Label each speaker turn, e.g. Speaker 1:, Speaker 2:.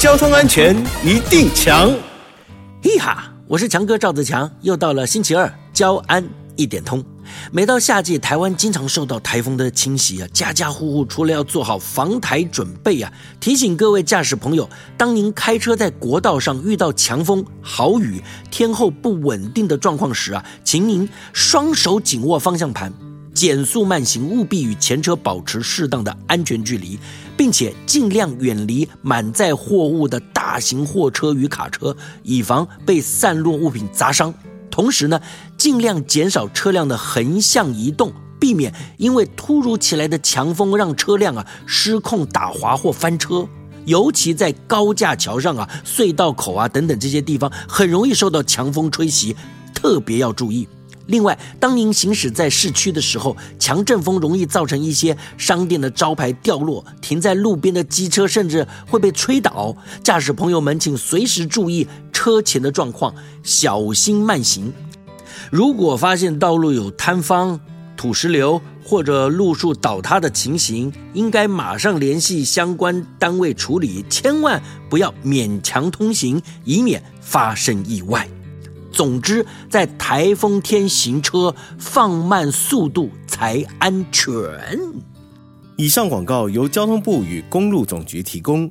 Speaker 1: 交通安全一定强。
Speaker 2: 嘿哈，我是强哥赵子强，又到了星期二，交安一点通。每到夏季，台湾经常受到台风的侵袭啊，家家户户除了要做好防台准备啊，提醒各位驾驶朋友，当您开车在国道上遇到强风、豪雨、天候不稳定的状况时啊，请您双手紧握方向盘，减速慢行，务必与前车保持适当的安全距离，并且尽量远离满载货物的大型货车与卡车，以防被散落物品砸伤。同时呢，尽量减少车辆的横向移动，避免因为突如其来的强风让车辆啊失控打滑或翻车。尤其在高架桥上啊、隧道口啊等等这些地方，很容易受到强风吹袭，特别要注意。另外，当您行驶在市区的时候，强阵风容易造成一些商店的招牌掉落，停在路边的机车甚至会被吹倒。驾驶朋友们，请随时注意车前的状况，小心慢行。如果发现道路有坍方、土石流或者路树倒塌的情形，应该马上联系相关单位处理，千万不要勉强通行，以免发生意外。总之，在台风天行车，放慢速度才安全。
Speaker 1: 以上广告由交通部与公路总局提供。